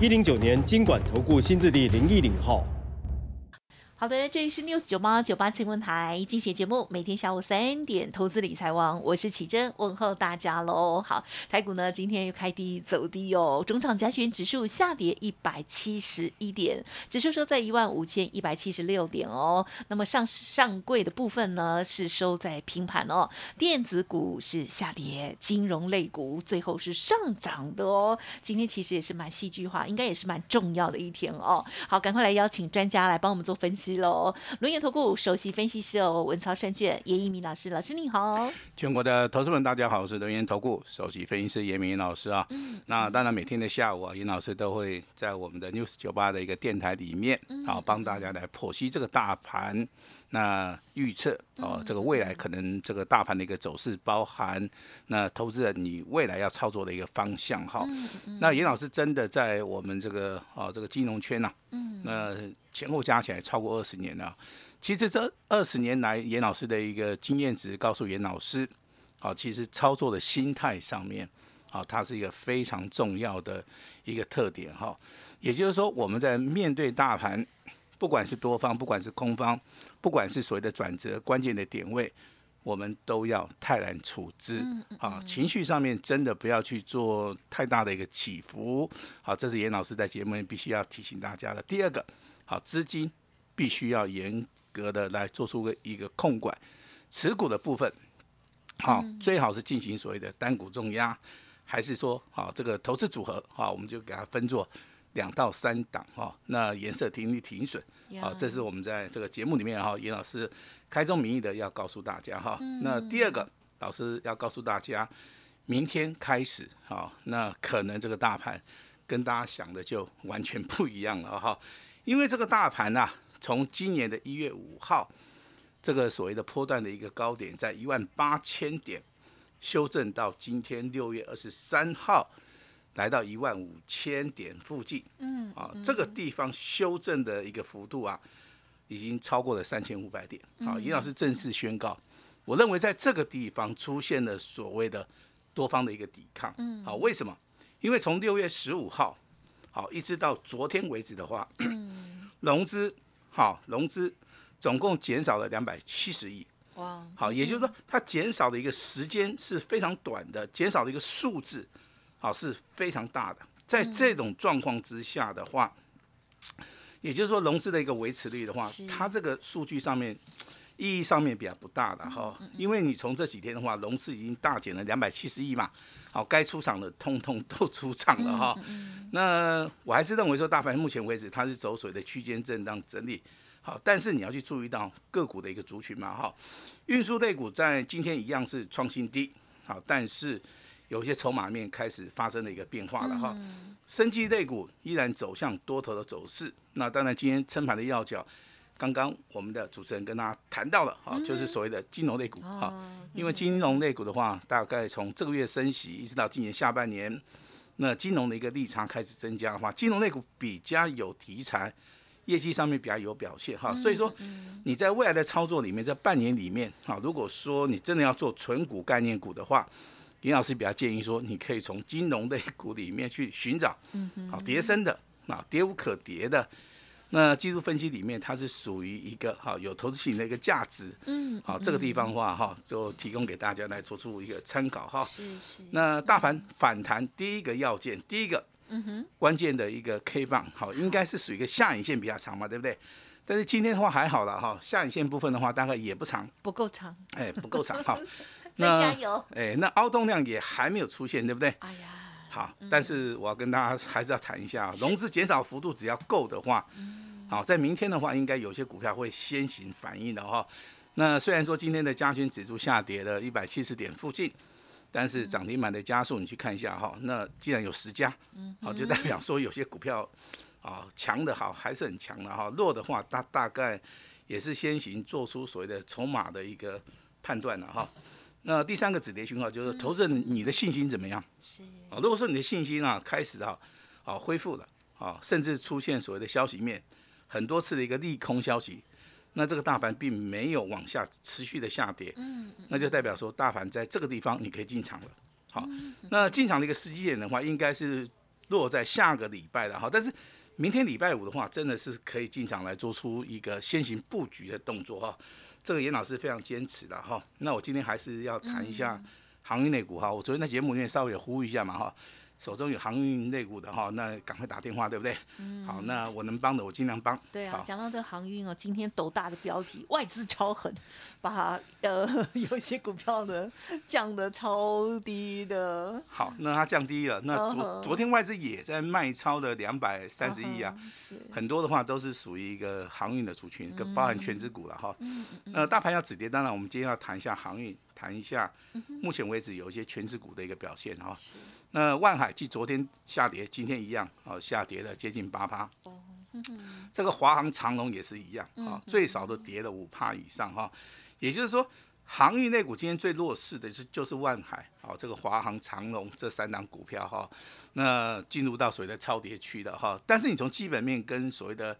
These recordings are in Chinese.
一零九年经管投顾新字第零一零号。好的，这里是 News 九八九八新闻台，精选节目，每天下午三点，投资理财王，我是启珍，问候大家喽。好，台股呢今天又开低走低哦，中场加权指数下跌一百七十一点，指数收在一万五千一百七十六点哦。那么上上柜的部分呢是收在平盘哦，电子股是下跌，金融类股最后是上涨的哦。今天其实也是蛮戏剧化，应该也是蛮重要的一天哦。好，赶快来邀请专家来帮我们做分析。喽，轮源投顾首席分析师哦，文操胜券严一鸣老师，老师你好。全国的投资们大家好，我是轮源投顾首席分析师严明老师啊。嗯。那当然每天的下午啊，严老师都会在我们的 News 九八的一个电台里面，好帮大家来剖析这个大盘。那预测哦，这个未来可能这个大盘的一个走势，包含那投资人你未来要操作的一个方向哈。那严老师真的在我们这个哦这个金融圈呐，那前后加起来超过二十年了。其实这二十年来，严老师的一个经验值告诉严老师，好，其实操作的心态上面，好，它是一个非常重要的一个特点哈。也就是说，我们在面对大盘。不管是多方，不管是空方，不管是所谓的转折关键的点位，我们都要泰然处之啊！情绪上面真的不要去做太大的一个起伏。好，这是严老师在节目里必须要提醒大家的。第二个，好，资金必须要严格的来做出个一个控管，持股的部分，好，最好是进行所谓的单股重压，还是说，好，这个投资组合，好，我们就给它分作。两到三档哈，那颜色停利停损，好，这是我们在这个节目里面哈，严老师开宗明义的要告诉大家哈。那第二个，老师要告诉大家，明天开始哈，那可能这个大盘跟大家想的就完全不一样了哈，因为这个大盘呐，从今年的一月五号这个所谓的波段的一个高点在一万八千点，修正到今天六月二十三号。来到一万五千点附近，嗯，啊，这个地方修正的一个幅度啊，已经超过了三千五百点。好，尹老师正式宣告，我认为在这个地方出现了所谓的多方的一个抵抗。嗯，好，为什么？因为从六月十五号，好，一直到昨天为止的话，融资，好，融资总共减少了两百七十亿。哇，好，也就是说，它减少的一个时间是非常短的，减少的一个数字。好是非常大的，在这种状况之下的话，也就是说融资的一个维持率的话，它这个数据上面意义上面比较不大的哈，因为你从这几天的话，融资已经大减了两百七十亿嘛，好，该出场的通通都出场了哈。那我还是认为说，大盘目前为止它是走水的区间震荡整理，好，但是你要去注意到个股的一个族群嘛哈，运输类股在今天一样是创新低，好，但是。有些筹码面开始发生了一个变化了哈，生技类股依然走向多头的走势。那当然，今天撑盘的要角，刚刚我们的主持人跟大家谈到了哈，就是所谓的金融类股哈。因为金融类股的话，大概从这个月升息一直到今年下半年，那金融的一个利差开始增加的话，金融类股比较有题材，业绩上面比较有表现哈。所以说，你在未来的操作里面，在半年里面哈，如果说你真的要做纯股概念股的话，林老师比较建议说，你可以从金融类股里面去寻找，好跌升的，啊跌无可跌的，那技术分析里面它是属于一个哈有投资性的一个价值，嗯，好这个地方的话哈，就提供给大家来做出一个参考哈。是是。那大盘反弹第一个要件，第一个，嗯哼，关键的一个 K 棒，好应该是属于一个下影线比较长嘛，对不对？但是今天的话还好了哈，下影线部分的话大概也不长，不够长，哎不够长哈。那加油！哎，那凹动量也还没有出现，对不对？哎呀，好，但是我要跟大家还是要谈一下，融资减少幅度只要够的话，好，在明天的话，应该有些股票会先行反应的哈。那虽然说今天的加权指数下跌了一百七十点附近，但是涨停板的加速，你去看一下哈，那既然有十家，好就代表说有些股票啊强的好还是很强的哈，弱的话大大概也是先行做出所谓的筹码的一个判断了哈。那第三个止跌讯号就是投资人你的信心怎么样？是啊，如果说你的信心啊开始啊啊恢复了啊，甚至出现所谓的消息面很多次的一个利空消息，那这个大盘并没有往下持续的下跌，嗯，那就代表说大盘在这个地方你可以进场了。好，那进场的一个时机点的话，应该是落在下个礼拜的哈，但是明天礼拜五的话，真的是可以进场来做出一个先行布局的动作哈。这个严老师非常坚持的哈，那我今天还是要谈一下航运类股哈。我昨天在节目里面稍微也呼吁一下嘛哈，手中有航运类股的哈，那赶快打电话对不对？嗯。好，那我能帮的我尽量帮。对啊，讲到这个航运哦，今天斗大的标题，外资超狠，把呃 有一些股票呢降的超低的。好，那它降低了，那昨昨天外资也在卖超的两百三十亿啊，是很多的话都是属于一个航运的族群，跟包含全职股了哈。嗯嗯。呃，大盘要止跌，当然我们今天要谈一下航运，谈一下目前为止有一些全职股的一个表现哈。那万海继昨天下跌，今天一样啊，下跌了接近八趴。哦。这个华航、长龙也是一样啊，最少都跌了五趴以上哈。也就是说，航运类股今天最弱势的是就是万海，好，这个华航、长龙这三档股票哈，那进入到所谓的超跌区的哈。但是你从基本面跟所谓的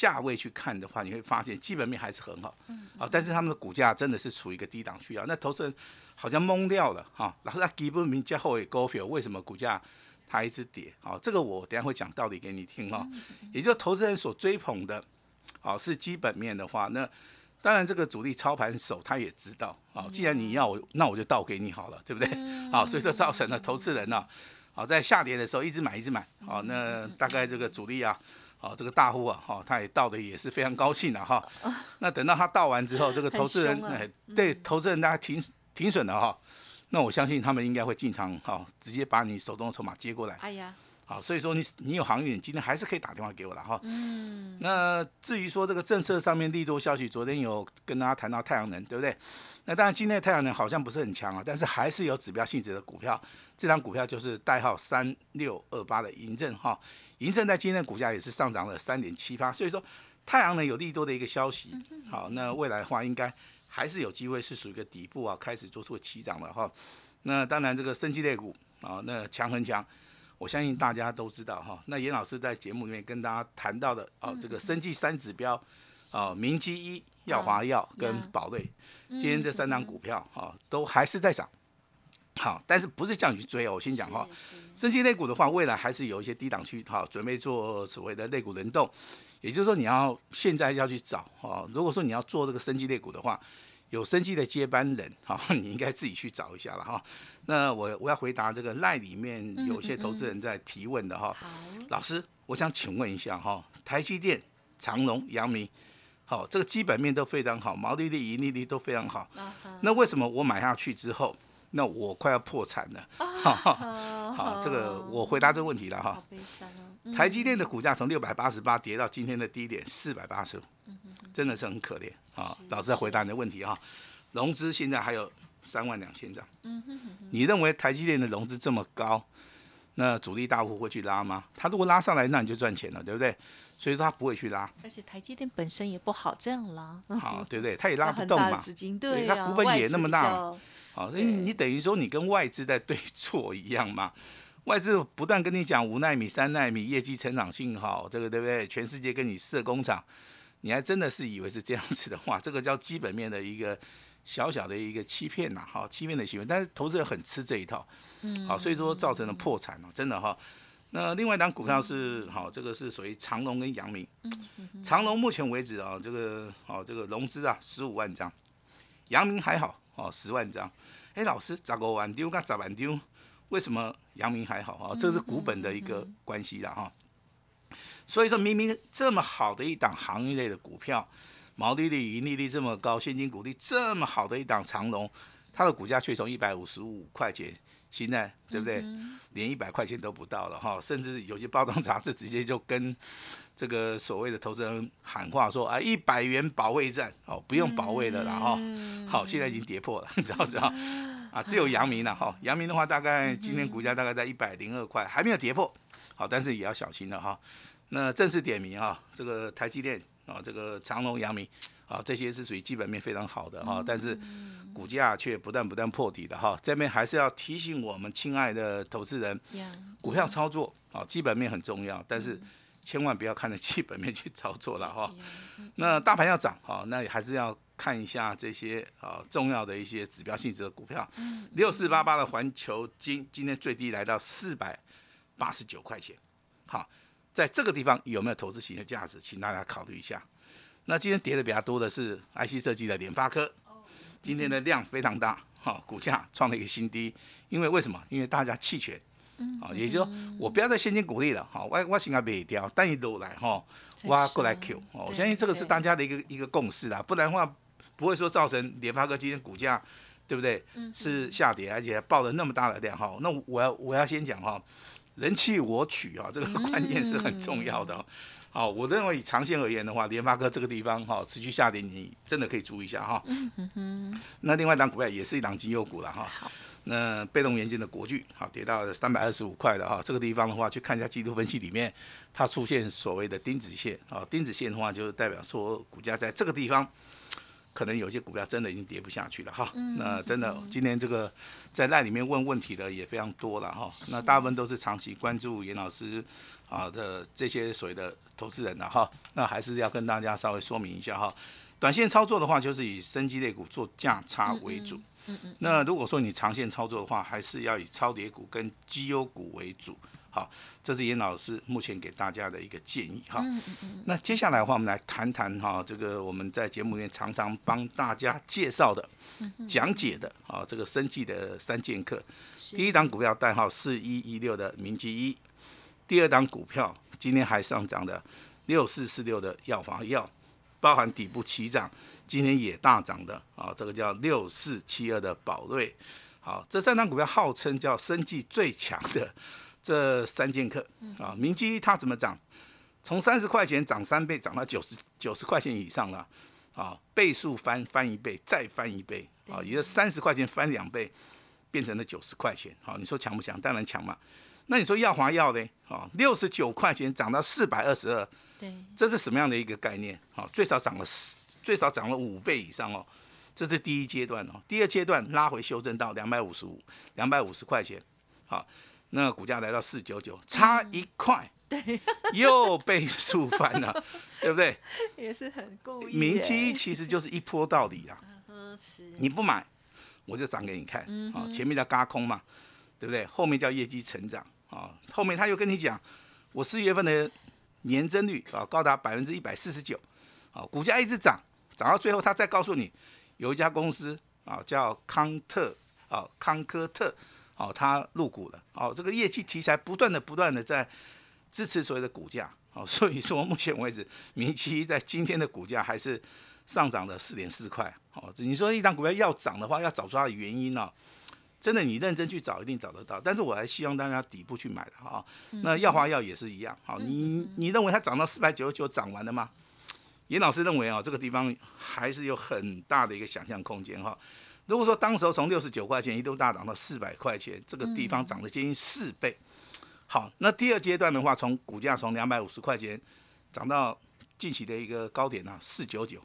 价位去看的话，你会发现基本面还是很好，啊，但是他们的股价真的是处于一个低档区啊。那投资人好像懵掉了哈，老师他基本面加后尾高票，为什么股价它一直跌？好，这个我等下会讲道理给你听哈。也就是投资人所追捧的，好是基本面的话，那。当然，这个主力操盘手他也知道啊。既然你要我，那我就倒给你好了，对不对？好，所以说造成了投资人呢，好在下跌的时候一直买一直买。好，那大概这个主力啊，好这个大户啊，哈，他也到的也是非常高兴的哈。那等到他到完之后，这个投资人哎，对投资人大家停停损了哈。那我相信他们应该会进场哈，直接把你手中的筹码接过来。哎呀。好，所以说你你有航运，今天还是可以打电话给我的哈。嗯。那至于说这个政策上面利多消息，昨天有跟大家谈到太阳能，对不对？那当然今天的太阳能好像不是很强啊，但是还是有指标性质的股票。这张股票就是代号三六二八的银证哈，银正在今天的股价也是上涨了三点七八，所以说太阳能有利多的一个消息。好，那未来的话应该还是有机会是属于一个底部啊，开始做出起涨了哈。那当然这个升级类股啊，那强很强。我相信大家都知道哈，那严老师在节目里面跟大家谈到的哦，这个生技三指标，哦，明基一、耀华药跟宝瑞，今天这三张股票哈都还是在涨，好，但是不是叫你去追哦，我先讲哈，生技类股的话，未来还是有一些低档区哈，准备做所谓的类股轮动，也就是说你要现在要去找哈，如果说你要做这个生技类股的话。有生机的接班人，哈，你应该自己去找一下了哈。那我我要回答这个赖里面有些投资人在提问的哈。老师，我想请问一下哈，台积电、长隆、阳明，好，这个基本面都非常好，毛利率、盈利率都非常好。那为什么我买下去之后，那我快要破产了？好，这个我回答这个问题了哈。台积电的股价从六百八十八跌到今天的低点四百八十五。真的是很可怜啊！老师在回答你的问题哈，融资现在还有三万两千张。你认为台积电的融资这么高，那主力大户会去拉吗？他如果拉上来，那你就赚钱了，对不对？所以说他不会去拉。而且台积电本身也不好这样拉。好，对不对？他也拉不 动嘛。资金对他股本也那么大。好，所以你等于说你跟外资在对错一样嘛？外资不断跟你讲五纳米、三纳米业绩成长性好，这个对不对？全世界跟你设工厂。你还真的是以为是这样子的话，这个叫基本面的一个小小的一个欺骗呐，哈，欺骗的行为。但是投资人很吃这一套，嗯，好，所以说造成了破产了，真的哈。那另外一档股票是好，这个是属于长隆跟阳明，长隆目前为止啊，这个好这个融资啊十五万张，阳明还好哦十万张。哎，老师咋个万丢跟咋万丢，为什么阳明还好啊？这是股本的一个关系的哈。所以说明明这么好的一档行业类的股票，毛利率、盈利率这么高，现金股利这么好的一档长隆，它的股价却从一百五十五块钱，现在对不对？连一百块钱都不到了哈，甚至有些包装杂志直接就跟这个所谓的投资人喊话说啊，一百元保卫战哦，不用保卫的啦哈。好，现在已经跌破了，你知道不知道？啊，只有阳明了哈。阳明的话，大概今天股价大概在一百零二块，还没有跌破，好，但是也要小心了哈。那正式点名哈，这个台积电啊，这个长隆、阳明啊，这些是属于基本面非常好的哈，但是股价却不断不断破底的哈。这边还是要提醒我们亲爱的投资人，股票操作啊，基本面很重要，但是千万不要看着基本面去操作了哈。那大盘要涨哈，那还是要看一下这些啊重要的一些指标性质的股票。六四八八的环球金今天最低来到四百八十九块钱，好。在这个地方有没有投资型的价值，请大家考虑一下。那今天跌的比较多的是 IC 设计的联发科，今天的量非常大，哈，股价创了一个新低。因为为什么？因为大家弃权，啊，也就是说我不要再现金鼓励了，哈，我我现在卖掉，但一都来哈，我过来 Q，我相信这个是大家的一个一个共识啦，不然的话不会说造成联发科今天股价对不对？是下跌，而且爆了那么大的量哈。那我要我要先讲哈。人气我取啊，这个观念是很重要的。好，我认为以长线而言的话，联发科这个地方哈持续下跌，你真的可以注意一下哈。那另外一档股票也是一档绩优股了哈。那被动元件的国巨好跌到三百二十五块的哈，这个地方的话去看一下季度分析里面，它出现所谓的钉子线啊，钉子线的话就是代表说股价在这个地方。可能有些股票真的已经跌不下去了哈，那真的今天这个在那里面问问题的也非常多了哈，那大部分都是长期关注严老师啊的这些所谓的投资人了哈，那还是要跟大家稍微说明一下哈，短线操作的话就是以升级类股做价差为主，嗯嗯。那如果说你长线操作的话，还是要以超跌股跟绩优股为主。好，这是严老师目前给大家的一个建议哈。那接下来的话，我们来谈谈哈，这个我们在节目里面常常帮大家介绍的、讲解的啊，这个生计的三剑客。第一档股票代号四一一六的明基一，第二档股票今天还上涨的六四四六的药华药，包含底部起涨，今天也大涨的啊，这个叫六四七二的宝瑞。好，这三档股票号称叫生计最强的。这三剑客啊，明基它怎么涨？从三十块钱涨三倍，涨到九十九十块钱以上了啊，倍数翻翻一倍，再翻一倍啊，也就三十块钱翻两倍，变成了九十块钱。好，你说强不强？当然强嘛。那你说耀华药呢？啊，六十九块钱涨到四百二十二，对，这是什么样的一个概念？好，最少涨了十，最少涨了五倍以上哦。这是第一阶段哦，第二阶段拉回修正到两百五十五，两百五十块钱，好。那股价来到四九九，差一块，对，又倍数翻了，对不对？也是很故意。明基其实就是一波到底啊，你不买，我就涨给你看啊。前面叫嘎空嘛，对不对？后面叫业绩成长啊。后面他又跟你讲，我四月份的年增率啊高达百分之一百四十九，啊，股价一直涨，涨到最后他再告诉你，有一家公司啊叫康特啊康科特。哦，它入股了。哦，这个业绩题材不断的、不断的在支持所谓的股价。哦，所以说目前为止，明基在今天的股价还是上涨了四点四块。哦，你说一档股票要涨的话，要找出它的原因呢？真的，你认真去找，一定找得到。但是我还希望大家底部去买的哈。那药华药也是一样。好，你你认为它涨到四百九十九涨完了吗？严老师认为啊，这个地方还是有很大的一个想象空间哈。如果说当时候从六十九块钱一度大涨到四百块钱，这个地方涨了接近四倍。好，那第二阶段的话，从股价从两百五十块钱涨到近期的一个高点呢，四九九，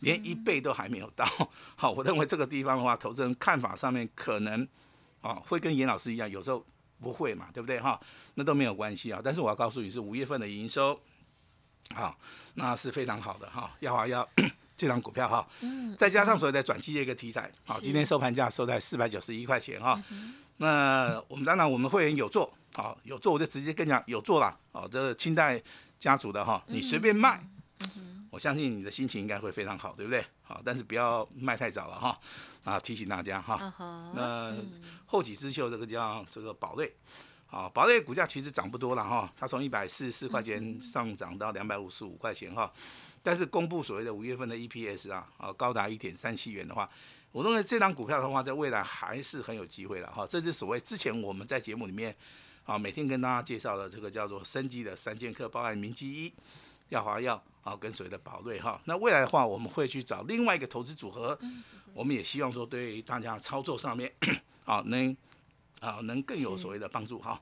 连一倍都还没有到。好，我认为这个地方的话，投资人看法上面可能啊会跟严老师一样，有时候不会嘛，对不对哈？那都没有关系啊。但是我要告诉你是五月份的营收，好，那是非常好的哈。要啊要。这张股票哈，再加上所谓的转机的一个题材，好，今天收盘价收在四百九十一块钱哈。那我们当然我们会员有做，好有做我就直接跟你讲有做了，好，这清代家族的哈，你随便卖，我相信你的心情应该会非常好，对不对？好，但是不要卖太早了哈。啊，提醒大家哈。那后起之秀这个叫这个宝瑞，好，宝瑞股价其实涨不多了哈，它从一百四十四块钱上涨到两百五十五块钱哈。但是公布所谓的五月份的 EPS 啊，啊高达一点三七元的话，我认为这张股票的话，在未来还是很有机会的哈。这是所谓之前我们在节目里面啊每天跟大家介绍的这个叫做生机的三剑客，包含明基一、耀华药啊，跟所谓的宝瑞哈。那未来的话，我们会去找另外一个投资组合，我们也希望说对大家操作上面啊能啊能更有所谓的帮助哈。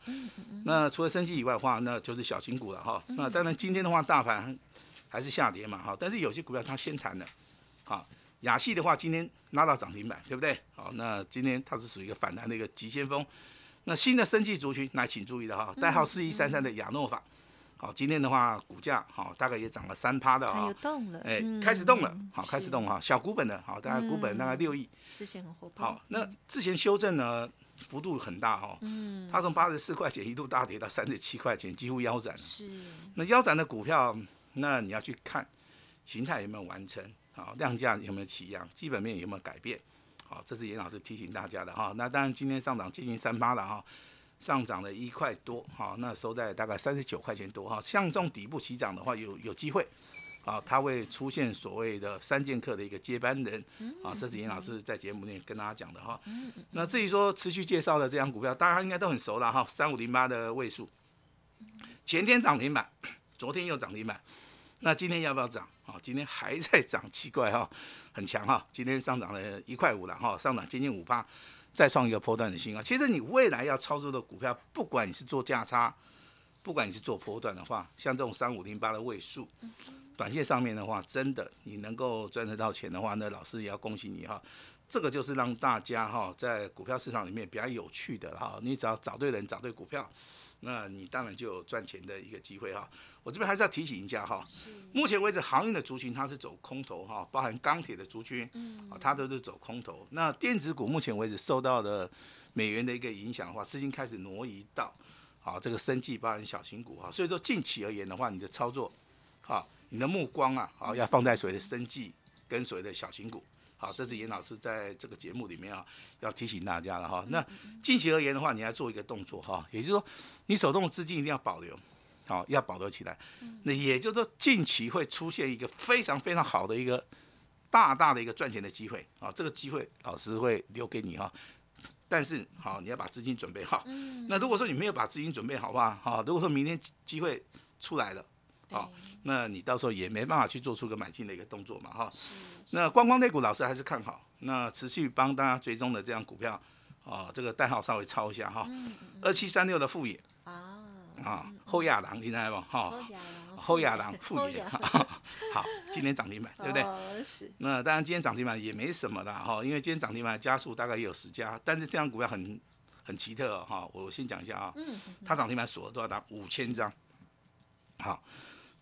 那除了升息以外的话，那就是小型股了哈。那当然今天的话，大盘还是下跌嘛哈，但是有些股票它先弹了，好。亚系的话，今天拉到涨停板，对不对？好，那今天它是属于一个反弹的一个急先锋。那新的升级族群，那请注意的哈，代号四一三三的亚诺法，好，今天的话股价好大概也涨了三趴的啊，动了，哎，开始动了，好，开始动哈，小股本的，好，大概股本大概六亿，之前很活泼，好，那之前修正呢幅度很大哈，嗯，它从八十四块钱一度大跌到三十七块钱，几乎腰斩了，是，那腰斩的股票，那你要去看形态有没有完成。好，量价有没有起样？基本面有没有改变？好，这是严老师提醒大家的哈。那当然，今天上涨接近三八了哈，上涨了一块多哈，那收在大概三十九块钱多哈。像这种底部起涨的话，有有机会，啊，它会出现所谓的三剑客的一个接班人，啊，这是严老师在节目内跟大家讲的哈。那至于说持续介绍的这张股票，大家应该都很熟了哈，三五零八的位数，前天涨停板，昨天又涨停板。那今天要不要涨？啊，今天还在涨，奇怪哈，很强哈，今天上涨了一块五了哈，上涨接近五趴，再创一个波段的新高。其实你未来要操作的股票，不管你是做价差，不管你是做波段的话，像这种三五零八的位数，短线上面的话，真的你能够赚得到钱的话，那老师也要恭喜你哈。这个就是让大家哈在股票市场里面比较有趣的哈，你只要找对人，找对股票。那你当然就有赚钱的一个机会哈。我这边还是要提醒一下哈，目前为止航运的族群它是走空头哈，包含钢铁的族群，啊，它都是走空头。那电子股目前为止受到的美元的一个影响的话，资金开始挪移到啊这个生计包含小型股哈。所以说近期而言的话，你的操作，哈，你的目光啊，啊要放在所谓的生计跟所谓的小型股。好，这是严老师在这个节目里面啊，要提醒大家了哈。那近期而言的话，你要做一个动作哈，也就是说，你手动的资金一定要保留，好，要保留起来。那也就是说，近期会出现一个非常非常好的一个大大的一个赚钱的机会啊，这个机会老师会留给你哈。但是好，你要把资金准备好。那如果说你没有把资金准备好的话，好，如果说明天机会出来了。好，那你到时候也没办法去做出个买进的一个动作嘛，哈。那观光类股老师还是看好，那持续帮大家追踪的这样股票，啊，这个代号稍微抄一下哈，二七三六的富野。啊，啊，后亚郎听到不？哈，后亚郎富野，好，今天涨停板，对不对？是。那当然今天涨停板也没什么的哈，因为今天涨停板加速大概也有十家，但是这样股票很很奇特哈，我先讲一下啊，它涨停板锁了多少单？五千张，好。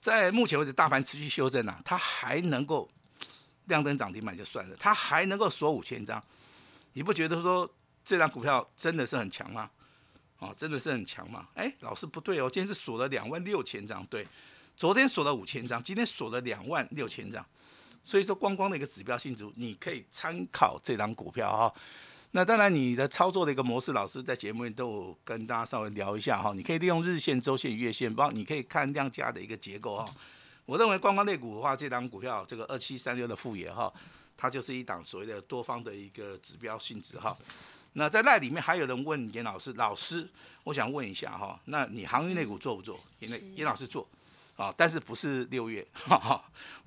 在目前为止，大盘持续修正啊，它还能够亮灯涨停板就算了，它还能够锁五千张，你不觉得说这张股票真的是很强吗？哦，真的是很强吗？哎，老师不对哦，今天是锁了两万六千张，对，昨天锁了五千张，今天锁了两万六千张，所以说光光的一个指标性质，你可以参考这张股票哈。那当然，你的操作的一个模式，老师在节目里都有跟大家稍微聊一下哈。你可以利用日线、周线、月线，包你可以看量价的一个结构哈。我认为观光类股的话，这档股票这个二七三六的副业哈，它就是一档所谓的多方的一个指标性质哈。那在那里面还有人问严老师，老师，我想问一下哈，那你航运类股做不做？严严老师做啊，但是不是六月？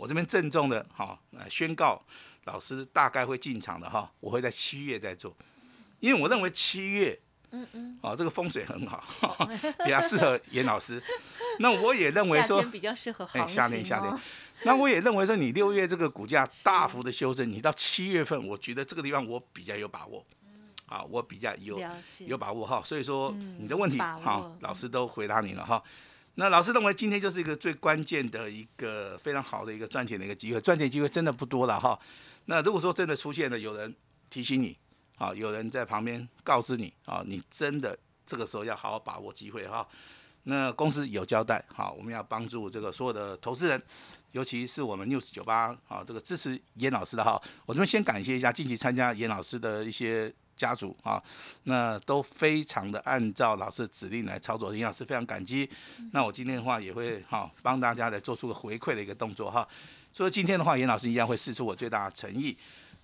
我这边郑重的哈宣告。老师大概会进场的哈，我会在七月再做，因为我认为七月，嗯嗯，啊这个风水很好，比较适合严老师。那我也认为说，比较适合哎夏天夏天。那我也认为说，你六月这个股价大幅的修正，你到七月份，我觉得这个地方我比较有把握，啊我比较有有把握哈。所以说你的问题哈，老师都回答你了哈。那老师认为今天就是一个最关键的一个非常好的一个赚钱的一个机会，赚钱机会真的不多了哈。那如果说真的出现了有人提醒你，啊，有人在旁边告知你，啊，你真的这个时候要好好把握机会哈。那公司有交代，好，我们要帮助这个所有的投资人，尤其是我们 news 九八啊，这个支持严老师的哈，我这边先感谢一下近期参加严老师的一些家族啊，那都非常的按照老师的指令来操作，严老师非常感激。那我今天的话也会哈帮大家来做出个回馈的一个动作哈。所以今天的话，严老师一样会试出我最大的诚意。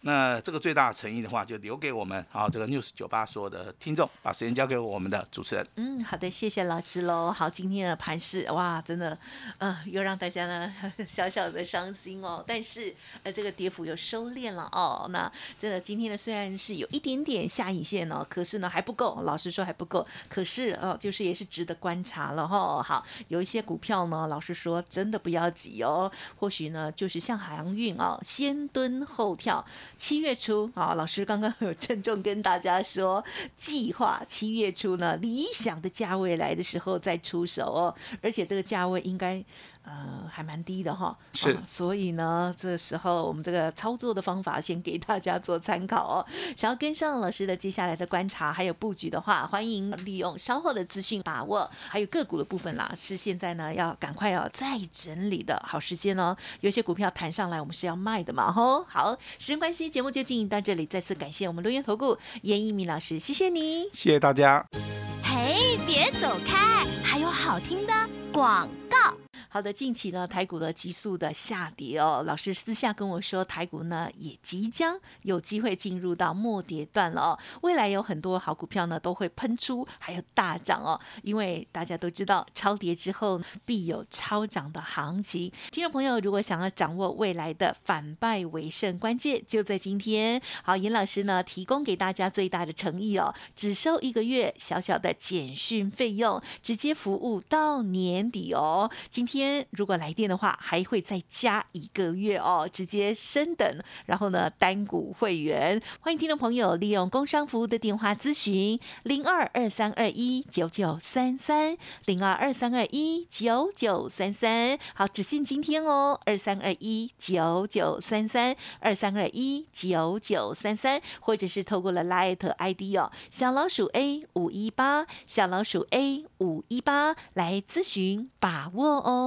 那这个最大的诚意的话，就留给我们啊这个 news 九八所有的听众，把时间交给我们的主持人。嗯，好的，谢谢老师喽。好，今天的盘势哇，真的，嗯、又让大家呢小小的伤心哦。但是呃，这个跌幅又收敛了哦。那真的今天呢，虽然是有一点点下影线哦，可是呢还不够，老实说还不够。可是哦，就是也是值得观察了哈、好，有一些股票呢，老实说真的不要急哦。或许呢，就是像航运哦，先蹲后跳。七月初好、老师刚刚有郑重跟大家说，计划七月初呢，理想的价位来的时候再出手哦，而且这个价位应该。呃，还蛮低的哈，是啊所以呢，这时候我们这个操作的方法先给大家做参考哦。想要跟上老师的接下来的观察还有布局的话，欢迎利用稍后的资讯把握，还有个股的部分啦，是现在呢要赶快要再整理的好时间哦。有些股票弹上来，我们是要卖的嘛，吼。好，时间关系，节目就进行到这里，再次感谢我们录音投顾严一鸣老师，谢谢你。谢谢大家。嘿，别走开，还有好听的广告。好的，近期呢，台股的急速的下跌哦，老师私下跟我说，台股呢也即将有机会进入到末跌段了哦。未来有很多好股票呢都会喷出，还有大涨哦，因为大家都知道，超跌之后必有超涨的行情。听众朋友，如果想要掌握未来的反败为胜关键，就在今天。好，严老师呢提供给大家最大的诚意哦，只收一个月小小的简讯费用，直接服务到年底哦。今天天如果来电的话，还会再加一个月哦，直接升等。然后呢，单股会员，欢迎听众朋友利用工商服务的电话咨询零二二三二一九九三三零二二三二一九九三三。好，只限今天哦，二三二一九九三三二三二一九九三三，或者是透过了 Light ID 哦，小老鼠 A 五一八，小老鼠 A 五一八来咨询把握哦